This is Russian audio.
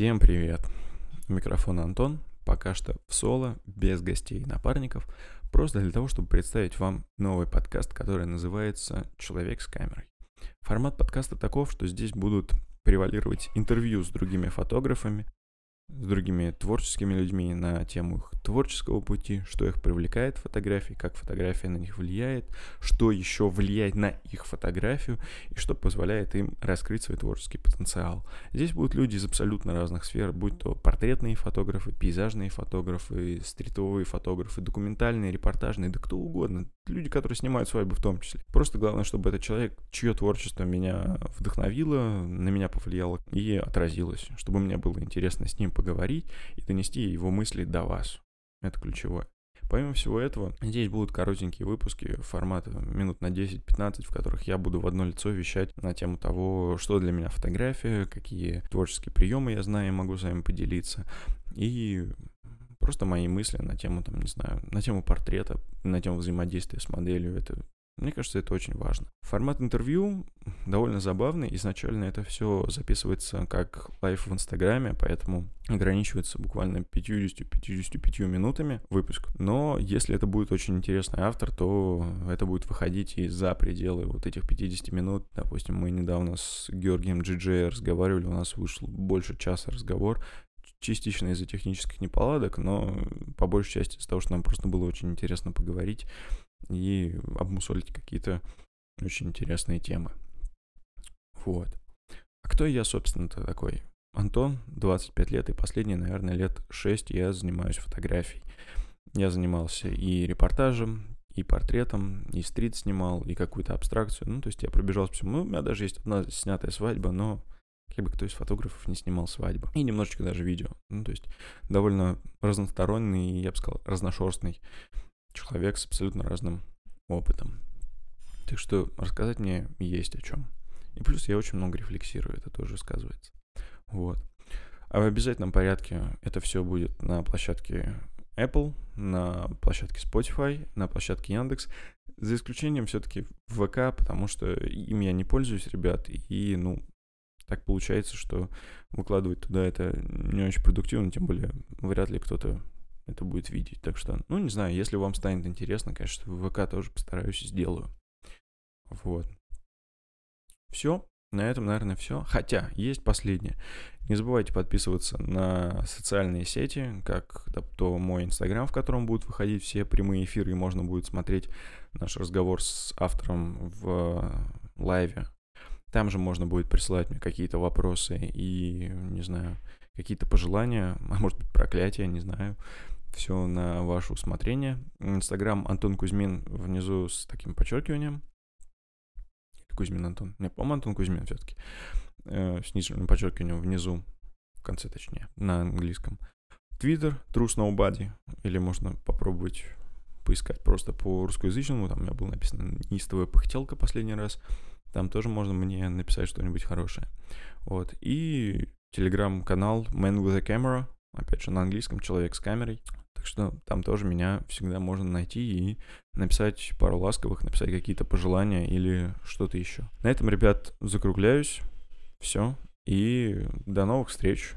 Всем привет! Микрофон Антон, пока что в соло, без гостей и напарников, просто для того, чтобы представить вам новый подкаст, который называется «Человек с камерой». Формат подкаста таков, что здесь будут превалировать интервью с другими фотографами, с другими творческими людьми на тему их творческого пути, что их привлекает в фотографии, как фотография на них влияет, что еще влияет на их фотографию и что позволяет им раскрыть свой творческий потенциал. Здесь будут люди из абсолютно разных сфер, будь то портретные фотографы, пейзажные фотографы, стритовые фотографы, документальные, репортажные, да кто угодно. Люди, которые снимают свадьбы в том числе. Просто главное, чтобы этот человек, чье творчество меня вдохновило, на меня повлияло и отразилось, чтобы мне было интересно с ним поговорить и донести его мысли до вас. Это ключевое. Помимо всего этого, здесь будут коротенькие выпуски формата минут на 10-15, в которых я буду в одно лицо вещать на тему того, что для меня фотография, какие творческие приемы я знаю и могу с вами поделиться. И просто мои мысли на тему, там, не знаю, на тему портрета, на тему взаимодействия с моделью. Это мне кажется, это очень важно. Формат интервью довольно забавный. Изначально это все записывается как live в Инстаграме, поэтому ограничивается буквально 50-55 минутами выпуск. Но если это будет очень интересный автор, то это будет выходить и за пределы вот этих 50 минут. Допустим, мы недавно с Георгием Джиджей разговаривали, у нас вышел больше часа разговор частично из-за технических неполадок, но по большей части из-за того, что нам просто было очень интересно поговорить и обмусолить какие-то очень интересные темы. Вот. А кто я, собственно-то, такой? Антон, 25 лет, и последние, наверное, лет 6 я занимаюсь фотографией. Я занимался и репортажем, и портретом, и стрит снимал, и какую-то абстракцию. Ну, то есть я пробежался всему. Ну, у меня даже есть одна снятая свадьба, но как бы кто из фотографов не снимал свадьбу. И немножечко даже видео. Ну, то есть довольно разносторонний, я бы сказал, разношерстный человек с абсолютно разным опытом. Так что рассказать мне есть о чем. И плюс я очень много рефлексирую, это тоже сказывается. Вот. А в обязательном порядке это все будет на площадке Apple, на площадке Spotify, на площадке Яндекс, за исключением все-таки ВК, потому что им я не пользуюсь, ребят, и, ну, так получается, что выкладывать туда это не очень продуктивно, тем более вряд ли кто-то это будет видеть. Так что, ну, не знаю, если вам станет интересно, конечно, в ВК тоже постараюсь и сделаю. Вот. Все. На этом, наверное, все. Хотя, есть последнее. Не забывайте подписываться на социальные сети, как то мой инстаграм, в котором будут выходить все прямые эфиры, и можно будет смотреть наш разговор с автором в лайве. Там же можно будет присылать мне какие-то вопросы и, не знаю, какие-то пожелания, а может быть проклятия, не знаю все на ваше усмотрение. Инстаграм Антон Кузьмин внизу с таким подчеркиванием. Кузьмин Антон. Не, по-моему, Антон Кузьмин все-таки. Э, с нижним подчеркиванием внизу. В конце, точнее, на английском. Твиттер, True Nobody. Или можно попробовать поискать просто по русскоязычному. Там у меня было написано «Неистовая пыхтелка» последний раз. Там тоже можно мне написать что-нибудь хорошее. Вот. И телеграм-канал Man with a Camera. Опять же, на английском «Человек с камерой». Так что там тоже меня всегда можно найти и написать пару ласковых, написать какие-то пожелания или что-то еще. На этом, ребят, закругляюсь. Все. И до новых встреч